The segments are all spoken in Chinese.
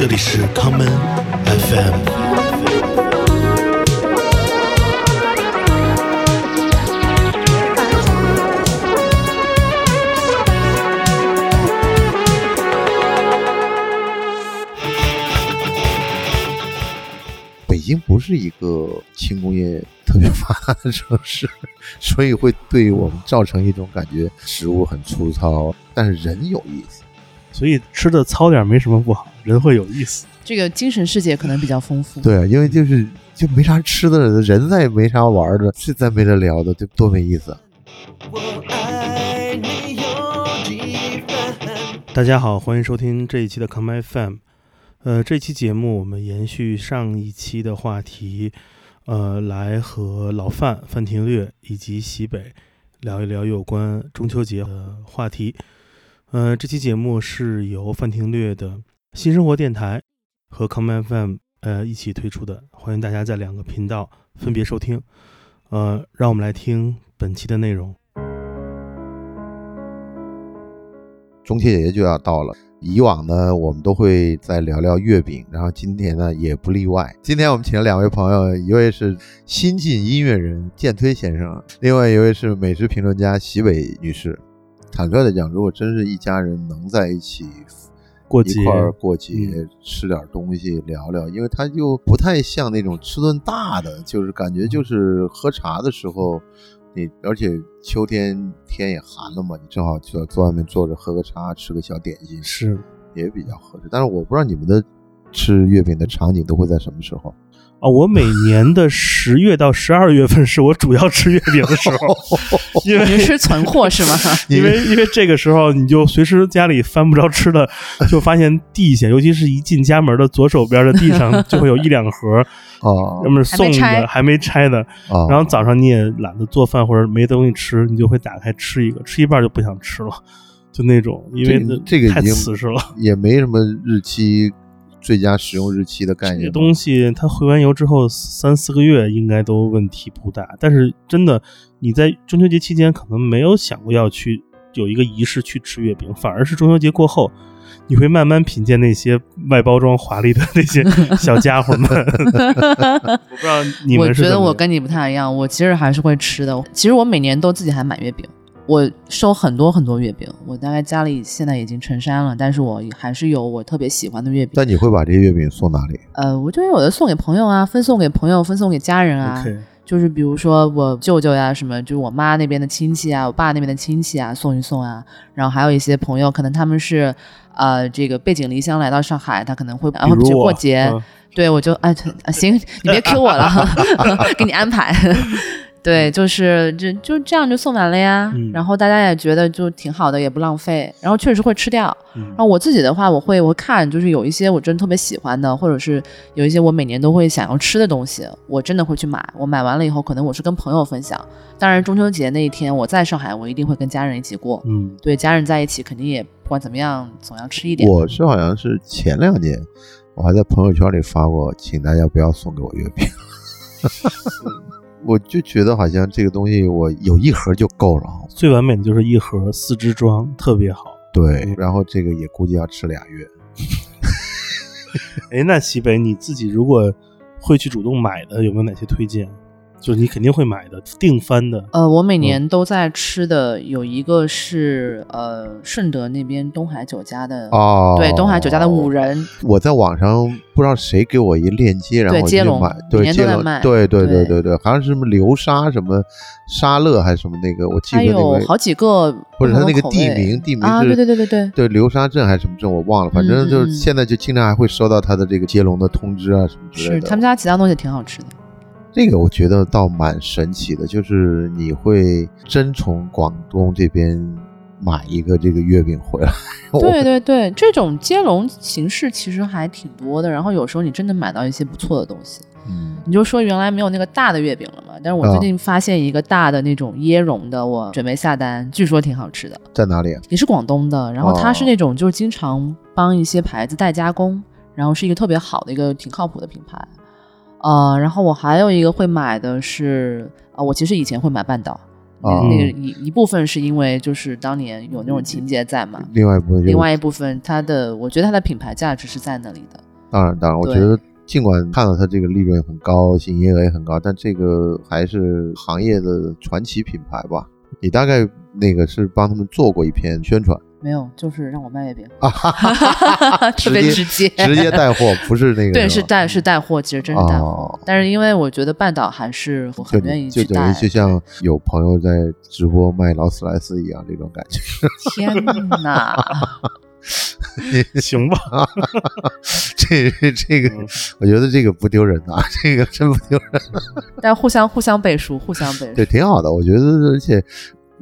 这里是 common FM。北京不是一个轻工业特别发达的城市，所以会对我们造成一种感觉，食物很粗糙，但是人有意思。所以吃的糙点没什么不好，人会有意思。这个精神世界可能比较丰富。对，啊因为就是就没啥吃的了，人再也没啥玩的，这再没得聊的，就多没意思啊！大家好，欢迎收听这一期的 Come FM。呃，这期节目我们延续上一期的话题，呃，来和老范范廷略以及西北聊一聊有关中秋节的话题。呃，这期节目是由范廷略的新生活电台和 Come FM 呃一起推出的，欢迎大家在两个频道分别收听。呃，让我们来听本期的内容。中秋节就要到了，以往呢我们都会再聊聊月饼，然后今天呢也不例外。今天我们请了两位朋友，一位是新晋音乐人建推先生，另外一位是美食评论家席伟女士。坦率的讲，如果真是一家人能在一起过节一块儿过节，嗯吃点东西聊聊，因为它就不太像那种吃顿大的，就是感觉就是喝茶的时候，你而且秋天天也寒了嘛，你正好就坐外面坐着喝个茶，吃个小点心，是也比较合适。但是我不知道你们的吃月饼的场景都会在什么时候？啊，我每年的十月到十二月份是我主要吃月饼的时候，因为你是存货是吗？因为因为这个时候你就随时家里翻不着吃的，就发现地下，尤其是一进家门的左手边的地上 就会有一两盒，啊要么是送的还没拆的，哦，然后早上你也懒得做饭或者没东西吃，你就会打开吃一个，吃一半就不想吃了，就那种，因为这个太已经瓷实了。也没什么日期最佳使用日期的概这个念这。东西它回完油之后三四个月应该都问题不大，但是真的你在中秋节期间可能没有想过要去有一个仪式去吃月饼，反而是中秋节过后，你会慢慢品鉴那些外包装华丽的那些 小家伙们。我不知道你我觉们是怎么得我跟你不太一样，我其实还是会吃的。其实我每年都自己还买月饼，我收很多很多月饼，我大概家里现在已经成山了，但是我还是有我特别喜欢的月饼。那你会把这些月饼送哪里？呃，我就有的送给朋友啊，分送给朋友，分送给家人啊。就是比如说我舅舅呀，什么，就是我妈那边的亲戚啊，我爸那边的亲戚啊，送一送啊。然后还有一些朋友，可能他们是呃这个背井离乡来到上海，他可能会然后去过节，嗯对我就哎啊行，你别 Q 我了，给你安排。对，就是就就这样就送完了呀。嗯然后大家也觉得就挺好的，也不浪费。然后确实会吃掉。嗯然后我自己的话，我会我会看，就是有一些我真的特别喜欢的，或者是有一些我每年都会想要吃的东西，我真的会去买。我买完了以后，可能我是跟朋友分享。当然，中秋节那一天我在上海，我一定会跟家人一起过。嗯对，家人在一起，肯定也不管怎么样，总要吃一点。我是好像是前两年，我还在朋友圈里发过，请大家不要送给我月饼。我就觉得好像这个东西我有一盒就够了，最完美的就是一盒四支装，特别好。对，然后这个也估计要吃俩月。哎，那西北你自己如果会去主动买的，有没有哪些推荐？就是你肯定会买的，定番的。呃，我每嗯年都在吃的有一个是呃顺德那边东海酒家的哦，对东海酒家的五人，我在网上不知道谁给我一链接，然后我就去接龙买，对接龙，对对对对。对对，好像是什么流沙什么沙乐还是什么那个，我记它得那个有好几个同不是他那个地名，地名啊，是对对对对对，对流沙镇还是什么镇我忘了，反正就是现在就经常还会收到他的这个接龙的通知啊什么之类的。是他们家其他东西挺好吃的。这个我觉得倒蛮神奇的，就是你会真从广东这边买一个这个月饼回来。对对对，这种接龙形式其实还挺多的，然后有时候你真的买到一些不错的东西。嗯，你就说原来没有那个大的月饼了嘛，但是我啊最近发现一个大的那种椰蓉的，我准备下单，据说挺好吃的。在哪里啊？也是广东的，然后它是哦那种就是经常帮一些牌子代加工，然后是一个特别好的一个挺靠谱的品牌。呃，然后我还有一个会买的是，呃，我其实以前会买半岛，那啊那个一一部分是因为就是当年有那种情节在嘛，另外一部分就另外一部分它的我觉得它的品牌价值是在那里的。当然，当然，我觉得尽管看到它这个利润很高，营业额也很高，但这个还是行业的传奇品牌吧。你大概那个是帮他们做过一篇宣传没有，就是让我卖月饼，啊，哈哈哈哈哈特别直接，直接带货，不是那个对，是带是带货，其实真是带货。哦但是因为我觉得半岛还是我很愿意就去带。等于就像有朋友在直播卖劳斯莱斯一样，这种感觉。天哪，行吧，这这个嗯，我觉得这个不丢人啊，这个真不丢人。但互相互相背书，互相背书。对，挺好的。我觉得，而且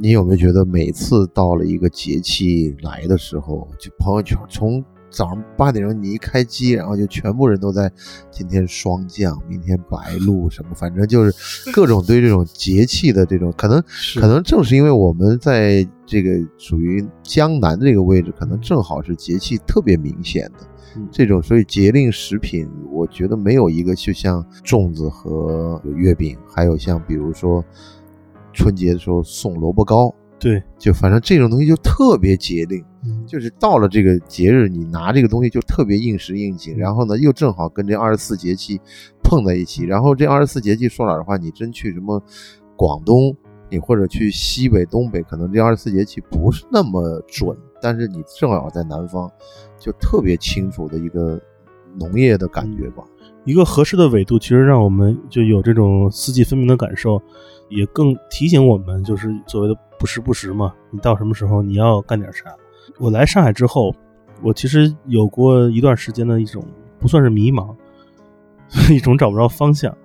你有没有觉得，每次到了一个节气来的时候，就朋友圈从早上八点钟你一开机，然后就全部人都在今天霜降，明天白露什么，反正就是各种对这种节气的这种可能，可能正是因为我们在这个属于江南这个位置，可能正好是节气特别明显的。嗯这种所以节令食品，我觉得没有一个就像粽子和月饼，还有像比如说春节的时候送萝卜糕，对，就反正这种东西就特别节令，嗯就是到了这个节日，你拿这个东西就特别应时应景，然后呢又正好跟这二十四节气碰在一起，然后这二十四节气说老实话，你真去什么广东，你或者去西北、东北，可能这二十四节气不是那么准，但是你正好在南方，就特别清楚的一个农业的感觉吧。一个合适的纬度，其实让我们就有这种四季分明的感受，也更提醒我们，就是所谓的不时不时嘛。你到什么时候你要干点啥？我来上海之后，我其实有过一段时间的一种不算是迷茫，一种找不着方向。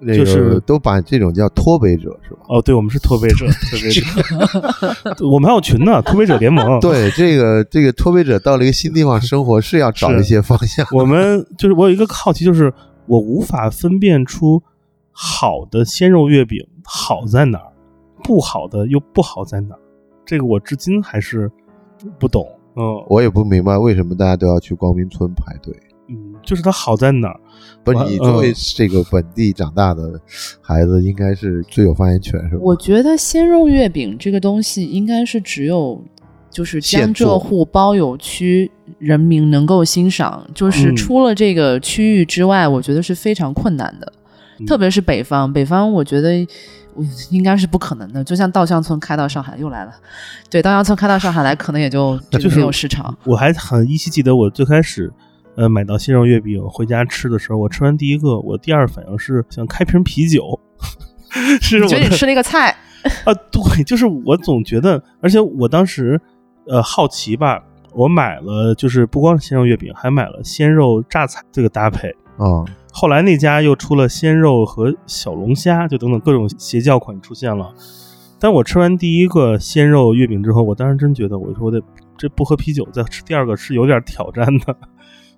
那个就是都把这种叫脱北者是吧？哦，对，我们是脱北者，脱北者，我们还有群呢，脱北者联盟。对，这个这个脱北者到了一个新地方生活，是要找一些方向。我们就是我有一个好奇，就是我无法分辨出好的鲜肉月饼好在哪儿，不好的又不好在哪儿，这个我至今还是不懂。嗯我也不明白为什么大家都要去光明村排队。嗯，就是它好在哪儿？不是你作为嗯这个本地长大的孩子，应该是最有发言权，是吧？我觉得鲜肉月饼这个东西应该是只有就是江浙沪包邮区人民能够欣赏，就是嗯出了这个区域之外，我觉得是非常困难的。嗯特别是北方，北方我觉得嗯应该是不可能的。就像稻香村开到上海又来了，对，稻香村开到上海来，可能也就 就是没有市场。我还很依稀记得，我最开始呃买到鲜肉月饼回家吃的时候，我吃完第一个，我第二反应是想开瓶啤酒，是我觉得你吃了一个菜，啊，对，就是我总觉得，而且我当时呃好奇吧，我买了就是不光是鲜肉月饼，还买了鲜肉榨菜这个搭配。啊、后来那家又出了鲜肉和小龙虾，就等等各种邪教款出现了。但我吃完第一个鲜肉月饼之后，我当时真觉得，我说我得这不喝啤酒再吃第二个是有点挑战的。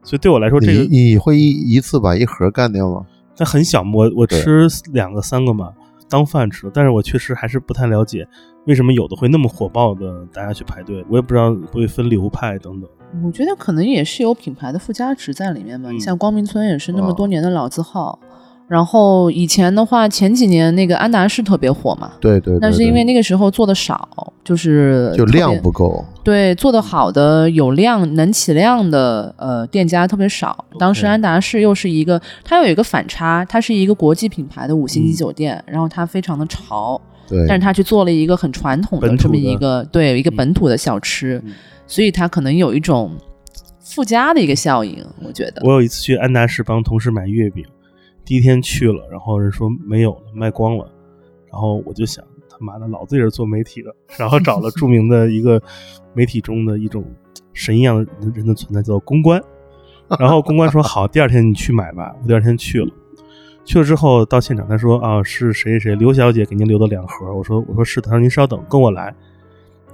所以对我来说，这个你你会一一次把一盒干掉吗？它很小，我我吃两个三个嘛，当饭吃。但是我确实还是不太了解为什么有的会那么火爆的大家去排队，我也不知道会分流派等等。我觉得可能也是有品牌的附加值在里面吧。嗯你像光明村也是那么哦多年的老字号，然后以前的话，前几年那个安达仕特别火嘛，对对对但是因为那个时候做的少，就是就量不够，对，做的好的有量能起量的呃店家特别少。当时安达仕又是一个，它有一个反差，它是一个国际品牌的五星级嗯酒店，然后它非常的潮，对，但是它去做了一个很传统的这么一个对一个嗯本土的小吃，嗯所以它可能有一种附加的一个效应，我觉得。我有一次去安达仕帮同事买月饼，第一天去了，然后人说没有了，卖光了，然后我就想，他妈的，老子也是做媒体的，然后找了著名的一个媒体中的一种神一样的人的存在，叫做公关。然后公关说好，第二天你去买吧。我第二天去了，去了之后到现场，他说啊是谁谁谁刘小姐给您留的两盒。我说我说是的，他说您稍等，跟我来。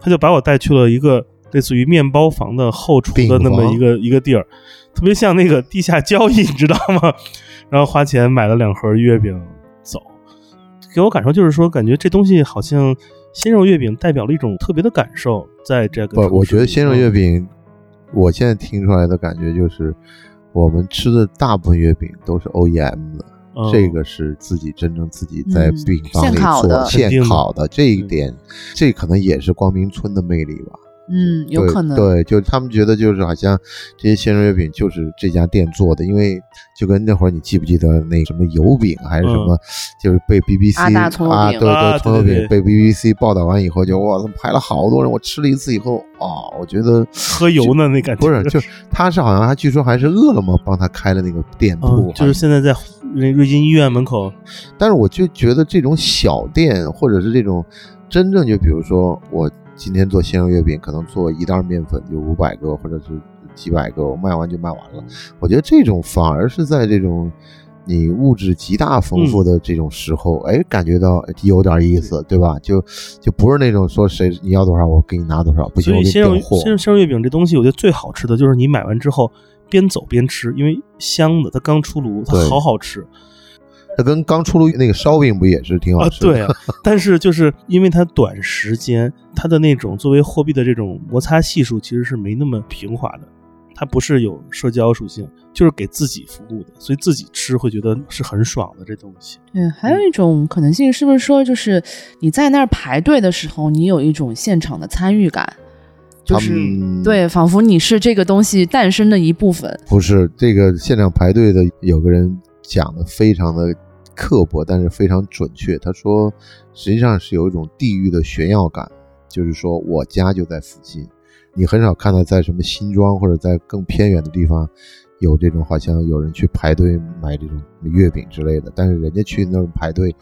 他就把我带去了一个类似于面包房的后厨的那么一个一个地儿，特别像那个地下交易，你知道吗？然后花钱买了两盒月饼走，给我感受就是说，感觉这东西好像鲜肉月饼代表了一种特别的感受，在这个不，我觉得鲜肉月嗯饼，我现在听出来的感觉就是，我们吃的大部分月饼都是 OEM 的，嗯这个是自己真正自己在嗯。饼房里做现烤的，这一嗯点，这可能也是光明村的魅力吧。嗯，有可能。对，就他们觉得就是好像这些鲜肉月饼就是这家店做的，因为就跟那会儿你记不记得那什么油饼还是什么，就是被 BBC 啊，对啊对，葱油饼被 BBC 报道完以后就哇，他排了好多人，我吃了一次以后啊，我觉得喝油呢那感觉不是，就是他是好像他据说还是饿了么帮他开了那个店铺嗯，，就是现在在那瑞金医院门口，但是我就觉得这种小店，或者是这种真正就比如说我今天做鲜肉月饼，可能做一袋面粉就五百个或者是几百个，我卖完就卖完了。我觉得这种反而是在这种你物质极大丰富的这种时候，哎，感觉到有点意思，对吧？就就不是那种说谁你要多少我给你拿多少，不行我给你所以鲜肉订货。鲜肉鲜肉月饼这东西，我觉得最好吃的就是你买完之后边走边吃，因为香的，它刚出炉，它好好吃它跟刚出炉那个烧饼不也是挺好啊！吃的？对啊，但是就是因为它短时间，它的那种作为货币的这种摩擦系数其实是没那么平滑的，它不是有社交属性，就是给自己服务的，所以自己吃会觉得是很爽的这东西。对，还有一种可能性是不是说，就是你在那儿排队的时候，你有一种现场的参与感，就是对，仿佛你是这个东西诞生的一部分。不是这个现场排队的有个人讲的非常的刻薄，但是非常准确。他说，实际上是有一种地域的炫耀感，就是说我家就在附近，你很少看到在什么新庄或者在更偏远的地方有这种好像有人去排队买这种月饼之类的，但是人家去那儿排队，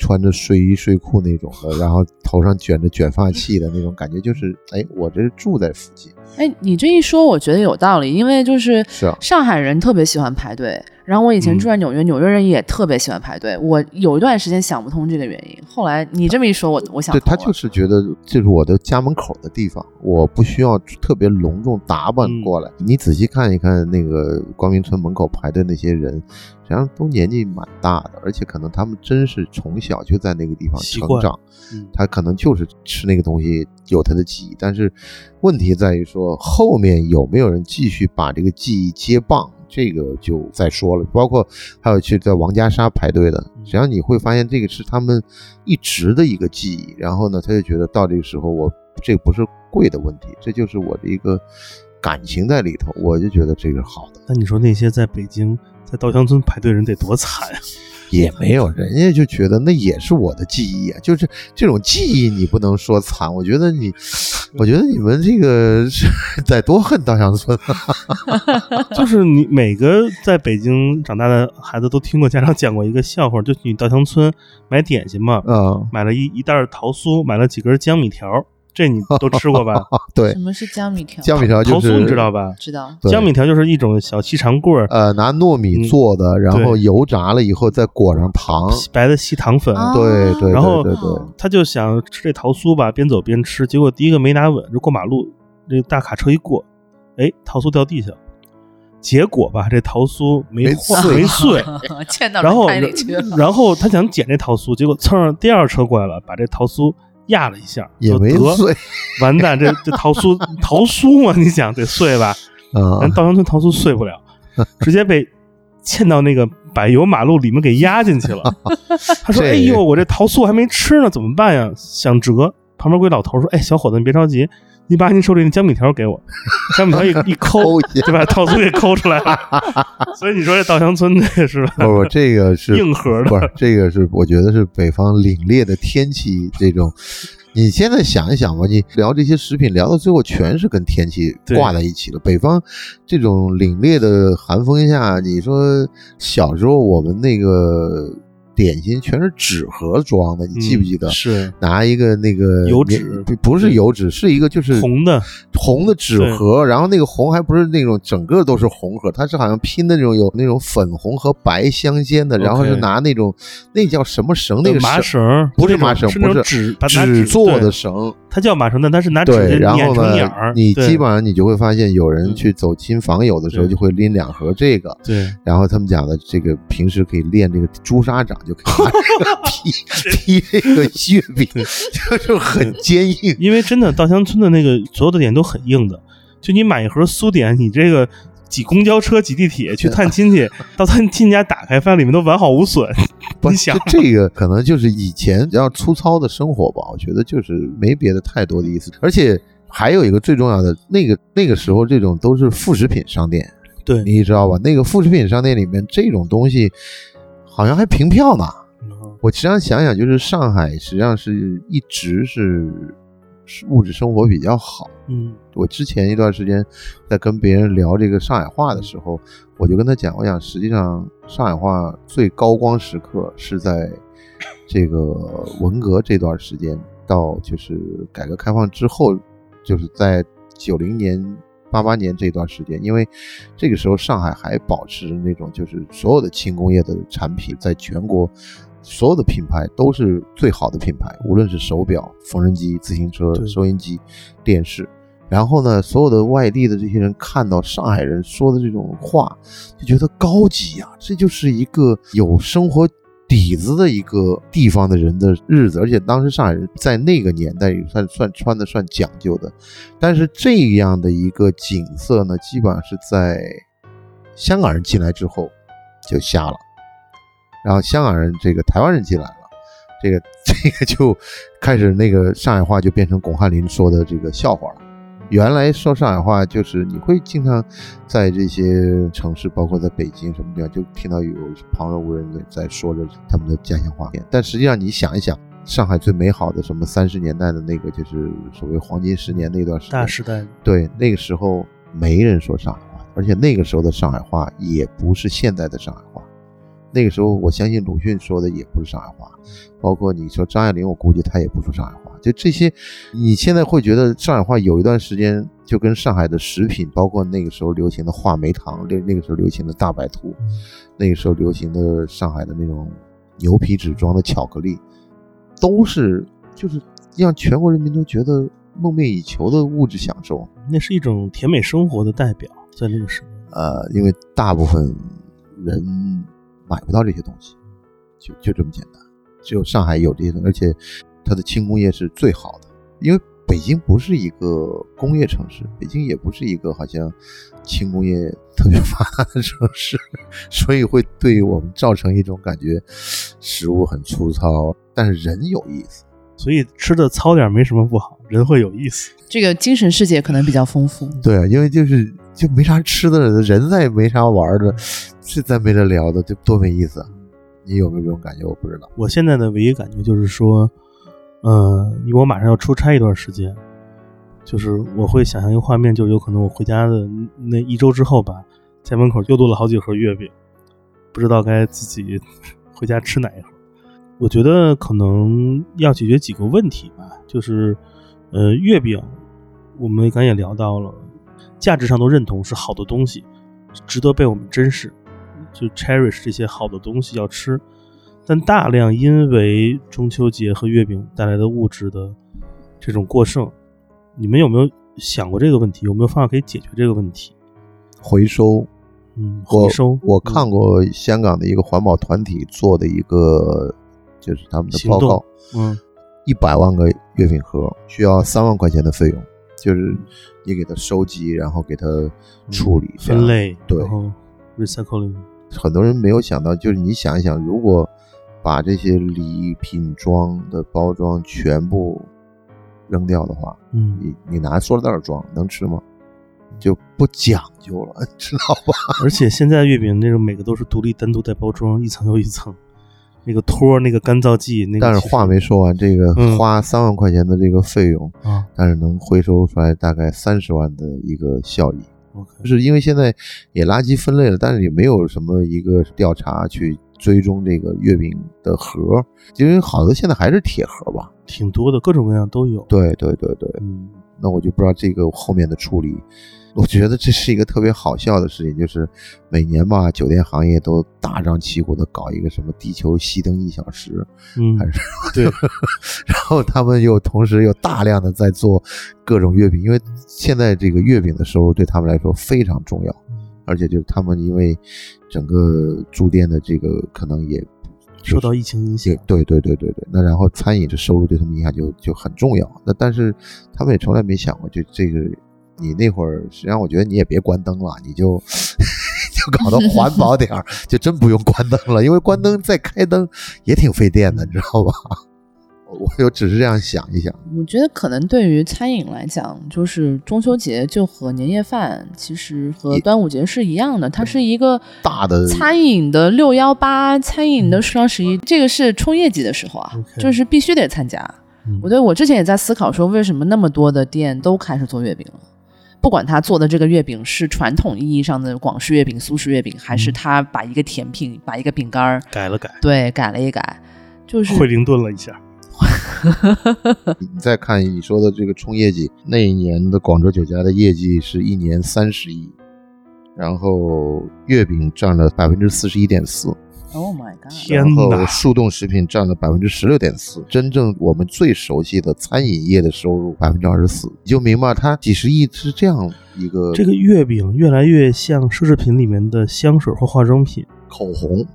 穿着睡衣睡裤那种的，然后头上卷着卷发器的那种感觉，就是哎，我这是住在附近。哎，你这一说，我觉得有道理，因为就是上海人特别喜欢排队，然后我以前嗯住在纽约，纽约人也特别喜欢排队。我有一段时间想不通这个原因，后来你这么一说，我我想对他就是觉得这是我的家门口的地方，我不需要特别隆重打扮嗯过来。你仔细看一看那个光明村门口排队那些人，实际上都年纪蛮大的，而且可能他们真是从小就在那个地方成长，嗯，他可能就是吃那个东西有他的记忆。但是问题在于说后面有没有人继续把这个记忆接棒。这个就再说了，包括还有去在王家沙排队的，嗯实际上你会发现这个是他们一直的一个记忆。然后呢，他就觉得到这个时候我这不是贵的问题，这就是我的一个感情在里头，我就觉得这个是好的。那你说那些在北京在稻香村排队人得多惨啊、也没有，人家就觉得那也是我的记忆啊，就是这种记忆你不能说惨。我觉得你，我觉得你们这个是得多恨稻香村啊。就是你每个在北京长大的孩子都听过家长讲过一个笑话，就你稻香村买点心嘛，嗯，买了一一袋桃酥，买了几根江米条，这你都吃过吧？对什，么是江米条？江米条就是桃酥你知道吧？知道。江米条就是一种小细长棍儿，呃，拿糯米嗯做的，然后油炸了以后再裹上糖。白的细糖粉。啊对对然后对对对，他就想吃这桃酥吧，边走边吃，结果第一个没拿稳，就过马路，这个大卡车一过，哎，桃酥掉地下了。结果吧，这桃酥没没碎没碎，然后。然后他想捡这桃酥，结果蹭上第二车过来了，把这桃酥压了一下，也没 碎。完蛋，这这桃酥桃酥嘛，你想得碎吧？啊咱稻香村桃酥碎不了，直接被嵌到那个柏油马路里面给压进去了。他说：“这哎呦，我这桃酥还没吃呢，怎么办呀？想折。”旁边有个老头说：“哎，小伙子，你别着急，你把你手里那江米条给我，江米条一 一抠就把套酥给抠出来了。所以你说这稻香村那是吧？不不，这个是 硬核的不是这个是我觉得是北方凛冽的天气这种。你现在想一想吧，你聊这些食品聊到最后全是跟天气挂在一起了。北方这种凛冽的寒风下，你说小时候我们那个点心全是纸盒装的，你记不记得？嗯是拿一个那个油纸不不是油纸，是一个就是红的，红的纸盒，然后那个红还不是那种整个都是红盒，它是好像拼的那种有那种粉红和白相间的，然后是拿那种那叫什么绳？那个麻绳绳，不是麻绳，不是纸做的绳。它叫马绳，但它是拿纸对，然后儿，，你基本上你就会发现有人嗯。去走亲访友的时候就会拎两盒这个，对。然后他们讲的这个平时可以练这个朱砂掌，就可以劈劈 这个月饼，就是很坚硬。因为真的稻香村的那个所有的点都很硬的，就你买一盒酥点，你这个挤公交车、挤地铁去探亲戚，到他亲家打开，发现里面都完好无损。不你想这这个可能就是以前比较粗糙的生活吧，我觉得就是没别的太多的意思。而且还有一个最重要的，那个那个时候这种都是副食品商店，对，你知道吧？那个副食品商店里面这种东西好像还凭票呢。我实际上想想，就是上海实际上是一直是是物质生活比较好。嗯，我之前一段时间在跟别人聊这个上海话的时候，我就跟他讲，我想实际上上海话最高光时刻是在这个文革这段时间到就是改革开放之后，就是在九零年、八八年这段时间，因为这个时候上海还保持着那种就是所有的轻工业的产品在全国。所有的品牌都是最好的品牌，无论是手表、缝纫机、自行车、收音机、电视。然后呢，所有的外地的这些人看到上海人说的这种话，就觉得高级呀，这就是一个有生活底子的一个地方的人的日子。而且当时上海人在那个年代也算算穿的算讲究的，但是这样的一个景色呢，基本上是在香港人进来之后就瞎了。然后香港人这个台湾人进来了，这个 这个就开始那个上海话就变成巩汉林说的这个笑话了。原来说上海话就是你会经常在这些城市，包括在北京什么地方，就听到有旁若无人的在说着他们的家乡话。但实际上你想一想，上海最美好的什么三十年代的那个就是所谓黄金十年那段时大时代，对那个时候没人说上海话，而且那个时候的上海话也不是现在的上海话。那个时候，我相信鲁迅说的也不是上海话，包括你说张爱玲，我估计她也不说上海话。就这些，你现在会觉得上海话有一段时间就跟上海的食品，包括那个时候流行的话梅糖，那那个时候流行的大白兔，那个时候流行的上海的那种牛皮纸装的巧克力，都是就是让全国人民都觉得梦寐以求的物质享受。那是一种甜美生活的代表，在那个时候。呃，因为大部分人。买不到这些东西，就就这么简单。只有上海有这些东西，而且它的轻工业是最好的。因为北京不是一个工业城市，北京也不是一个好像轻工业特别 发达的城市，所以会对我们造成一种感觉，食物很粗糙，但是人有意思。所以吃的糙点没什么不好，人会有意思。这个精神世界可能比较丰富。对啊，因为就是就没啥吃的了，人再也没啥玩的。是再没得聊的，就多没意思。你有没有这种感觉？我不知道。我现在的唯一感觉就是说，嗯，因为我马上要出差一段时间，就是我会想象一个画面，就是有可能我回家的那一周之后吧，在门口又多了好几盒月饼，不知道该自己 回家吃哪一盒。我觉得可能要解决几个问题吧，就是，呃，月饼，我们刚也聊到了，价值上都认同是好的东西，值得被我们珍视。就 cherish 这些好的东西要吃，但大量因为中秋节和月饼带来的物质的这种过剩，你们有没有想过这个问题？有没有方法可以解决这个问题？回收，嗯，回收。我看过香港的一个环保团体做的一个，就是他们的报告，嗯，一百万个月饼盒需要三万块钱的费用，就是你给它收集，然后给它处理、分类，对，recycling。很多人没有想到，就是你想一想，如果把这些礼品装的包装全部扔掉的话，嗯，你你拿塑料袋装能吃吗？就不讲究了，知道吧？而且现在月饼那种每个都是独立单独带包装，一层又一层，那个托、那个干燥剂，那个。但是话没说完，这个花三万块钱的这个费用啊，但是能回收出来大概三十万的一个效益。就是因为现在也垃圾分类了，但是也没有什么一个调查去追踪这个月饼的盒，因为好多现在还是铁盒吧，挺多的，各种各样都有。对对对对，嗯，那我就不知道这个后面的处理。我觉得这是一个特别好笑的事情，就是每年吧，酒店行业都大张旗鼓的搞一个什么地球熄灯一小时，嗯，还是对，然后他们又同时又大量的在做各种月饼，因为现在这个月饼的收入对他们来说非常重要，而且就是他们因为整个住店的这个可能也受到疫情影响，对对对对对，那然后餐饮的收入对他们影响就就很重要，那但是他们也从来没想过就这个。你那会儿，实际上我觉得你也别关灯了，你就 就搞得环保点儿，就真不用关灯了，因为关灯再开灯也挺费电的，你知道吧？我就只是这样想一想。我觉得可能对于餐饮来讲，就是中秋节就和年夜饭其实和端午节是一样的，它是一个大的餐饮的六幺八，餐饮的双十一，这个是冲业绩的时候啊就是必须得参加。嗯我觉得我之前也在思考说，为什么那么多的店都开始做月饼了？不管他做的这个月饼是传统意义上的广式月饼、苏式月饼，还是嗯。他把一个甜品、把一个饼干儿改了改，对改了一改，就是惠灵顿了一下。你再看你说的这个冲业绩，那一年的广州酒家的业绩是一年三十亿，然后月饼占了百分之四十一点四，Oh my god！天然后哪速冻食品占了百分之十六点四，真正我们最熟悉的餐饮业的收入百分之二十四，你就明白它几十亿是这样一个这个月饼越来越像奢侈品里面的香水或化妆品，口红，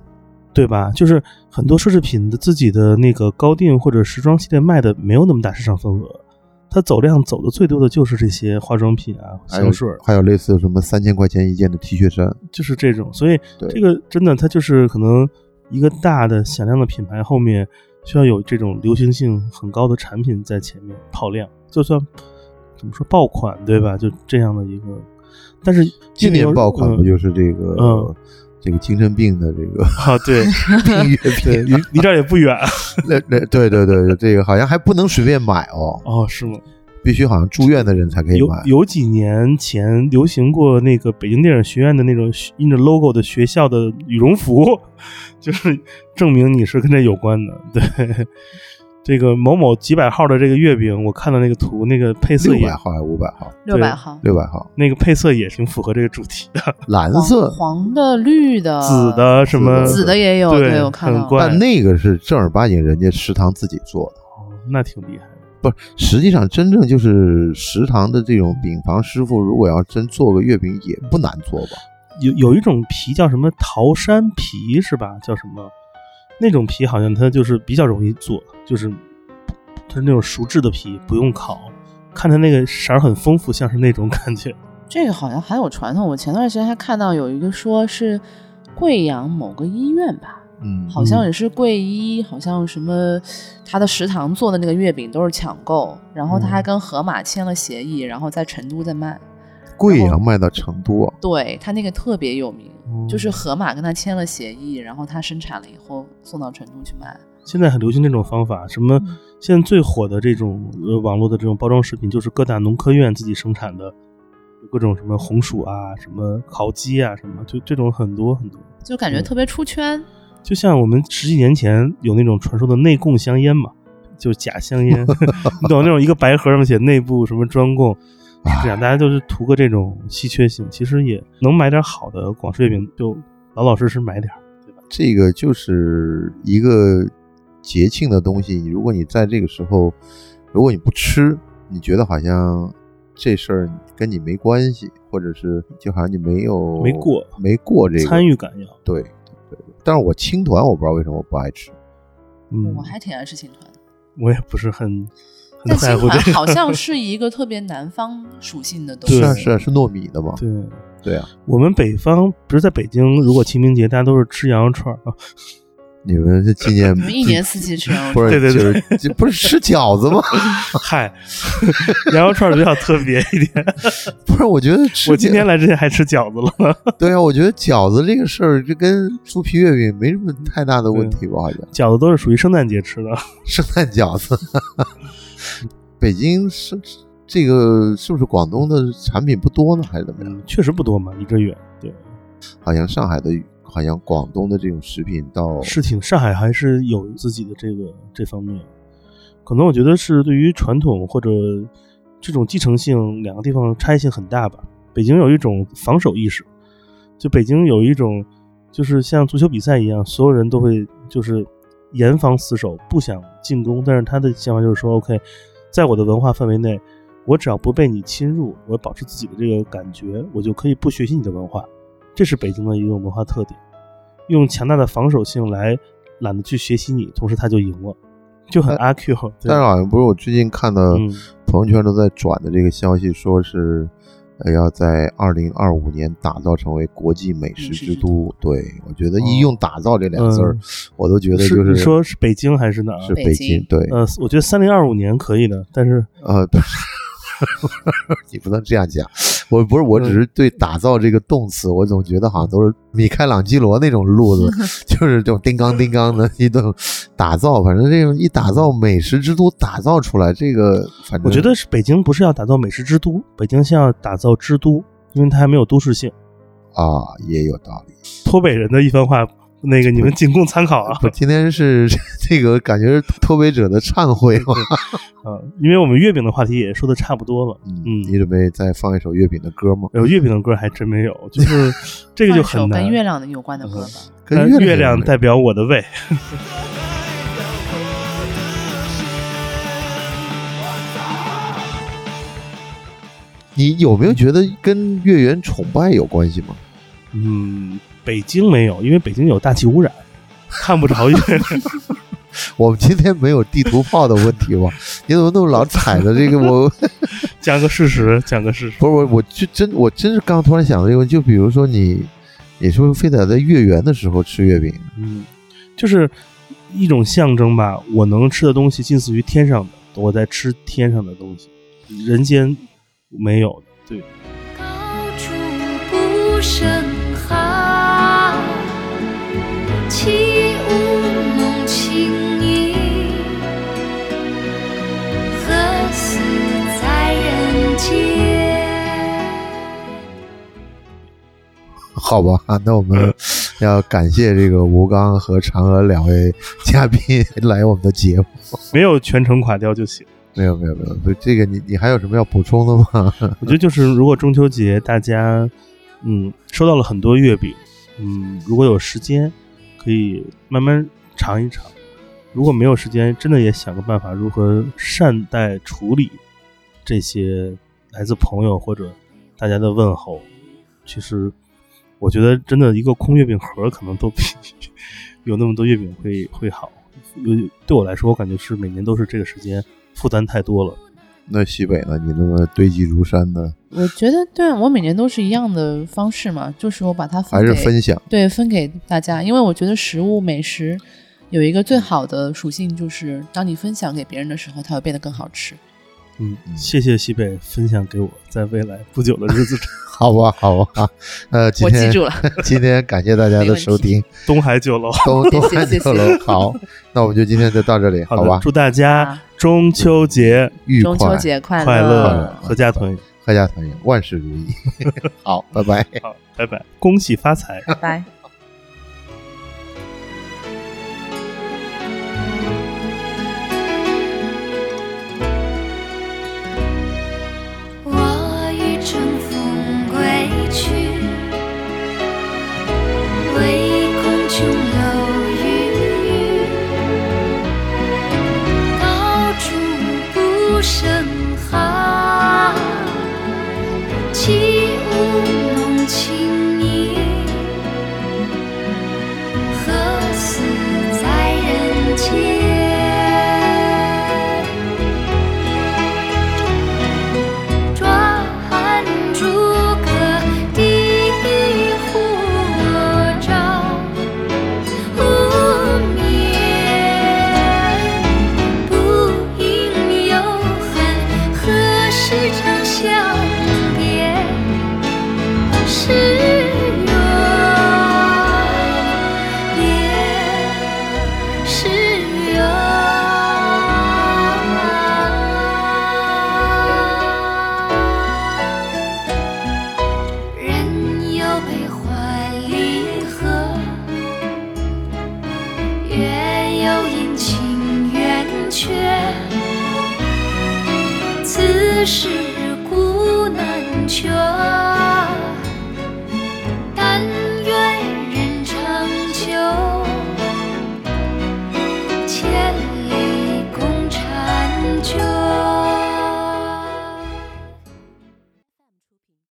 对吧？就是很多奢侈品的自己的那个高定或者时装系列卖的没有那么大市场份额，它走量走的最多的就是这些化妆品啊、香水，还有类似什么三千块钱一件的 T 恤衫，就是这种。所以这个真的它就是可能一个大的响亮的品牌后面需要有这种流行性很高的产品在前面跑量，就算怎么说爆款对吧？就这样的一个，但是今年爆款不嗯就是这个、嗯这个精神病的这个啊？对 病 月对，离离这儿也不远 那那对对对，这个好像还不能随便买哦，哦，是吗？必须好像住院的人才可以有买。有几年前流行过那个北京电影学院的那种印着 logo 的学校的羽绒服，就是证明你是跟这有关的。对，这个某某几百号的这个月饼，我看到那个图，那个配色也六百号还是五百号？六百号，六百号，那个配色也挺符合这个主题的，蓝色，黄黄的、绿的、紫的什么紫的也有，对我看到很怪但那个是正儿八经人家食堂自己做的。哦，那挺厉害的。不是，实际上真正就是食堂的这种饼房师傅，如果要真做个月饼，也不难做吧？有有一种皮叫什么桃山皮是吧？叫什么？那种皮好像它就是比较容易做，就是它是那种熟制的皮，不用烤。看它那个色儿很丰富，像是那种感觉。这个好像还有传统。我前段时间还看到有一个说是贵阳某个医院吧，嗯，好像也是贵医，好像什么他的食堂做的那个月饼都是抢购，然后他还嗯跟盒马签了协议，然后在成都在卖。贵阳卖到成都啊，对他那个特别有名，哦就是盒马跟他签了协议，然后他生产了以后送到成都去卖。现在很流行这种方法，什么嗯现在最火的这种呃网络的这种包装食品，就是各大农科院自己生产的，有各种什么红薯啊、什么烤鸡啊、什么，就这种很多很多。嗯就感觉特别出圈。就像我们十几年前有那种传说的内供香烟嘛，就是假香烟，你懂那种一个白盒上面写内部什么专供，是这样，大家就是图个这种稀缺性，其实也能买点好的广式月饼，就老老实实买点儿，对吧？这个就是一个节庆的东西。如果你在这个时候，如果你不吃，你觉得好像这事儿跟你没关系，或者是就好像你没有没过没过这个参与感要，对对对。但是我青团我不知道为什么我不爱吃，嗯，我还挺爱吃青团的，我也不是很很但青在乎这个，团好像是一个特别南方属性的东西。是啊是啊是糯米的嘛？对。对啊，我们北方不是在北京，如果清明节大家都是吃羊肉串儿啊，你们这今年我们一年四季吃羊肉不是对对对就是不是吃饺子吗？嗨，羊肉串儿比较特别一点。不是，我觉得吃我今天来之前还吃饺子了，对啊，我觉得饺子这个事儿，这跟酥皮月饼没什么太大的问题吧？好像饺子都是属于圣诞节吃的。圣诞饺子。北京是这个是不是广东的产品不多呢，还是怎么样？嗯，确实不多嘛，离这远。对，好像上海的，好像广东的这种食品到是挺上海还是有自己的这个这方面，可能我觉得是对于传统或者这种继承性两个地方差异性很大吧。北京有一种防守意识，就北京有一种就是像足球比赛一样，所有人都会就是严防死守，不想进攻，但是他的想法就是说，OK，在我的文化范围内，我只要不被你侵入，我保持自己的这个感觉，我就可以不学习你的文化。这是北京的一种文化特点，用强大的防守性来懒得去学习你，同时他就赢了，就很阿 Q。但是好像不是我最近看到嗯朋友圈都在转的这个消息，说是呃，要在二零二五年打造成为国际美食之都。对，我觉得一用“打造”这两个字儿，我都觉得就是你说是北京还是哪儿？是北京。对，呃，我觉得三零二五年可以的，但是呃，你不能这样讲。我不是，我只是对“打造”这个动词，我总觉得好像都是米开朗基罗那种路子，就是这种叮当叮当的一顿打造。反正这种一打造美食之都，打造出来这个，反正我觉得是北京不是要打造美食之都，北京是要打造之都，因为它还没有都市性。啊，也有道理。脱北人的一番话。那个你们仅供参考啊！今天是这个感觉是脱北者的忏悔嘛？啊，因为我们月饼的话题也说的差不多了。嗯，你准备再放一首月饼的歌吗？有月饼的歌还真没有，就是 这个就很难。跟月亮的有关的歌吧？跟月亮代表我的胃。你有没有觉得跟月圆崇拜有关系吗？嗯。北京没有，因为北京有大气污染，看不着月亮。我们今天没有地图炮的问题吧？你怎么那么老踩着这个？我讲个事实，讲个事实。不是我，我就真，我真是刚突然想到这个，就比如说你，你说非得在月圆的时候吃月饼，嗯，就是一种象征吧。我能吃的东西近似于天上的，我在吃天上的东西，人间没有的。对。高处不胜。好吧，那我们要感谢这个吴刚和嫦娥两位嘉宾来我们的节目。没有全程垮掉就行。没有没有没有，这个你你还有什么要补充的吗？我觉得就是如果中秋节大家嗯收到了很多月饼，嗯，如果有时间可以慢慢尝一尝。如果没有时间，真的也想个办法如何善待处理这些来自朋友或者大家的问候。其实。我觉得真的一个空月饼盒可能都比 有那么多月饼会会好。有对我来说，我感觉是每年都是这个时间负担太多了。那西北呢？你那么堆积如山的？我觉得对我每年都是一样的方式嘛，就是我把它还是分享，对，分给大家。因为我觉得食物美食有一个最好的属性，就是当你分享给别人的时候，它会变得更好吃。嗯，谢谢西北分享给我，在未来不久的日子 中。好吧，好吧，呃，今天我记住了。今天感谢大家的收听，东海酒楼，东东海酒楼。好，那我们就今天就到这里，好吧？祝大家中秋节愉快，中秋节快乐，阖家团圆，阖家团圆，万事如意。好，拜拜，好，拜拜，恭喜发财，拜拜。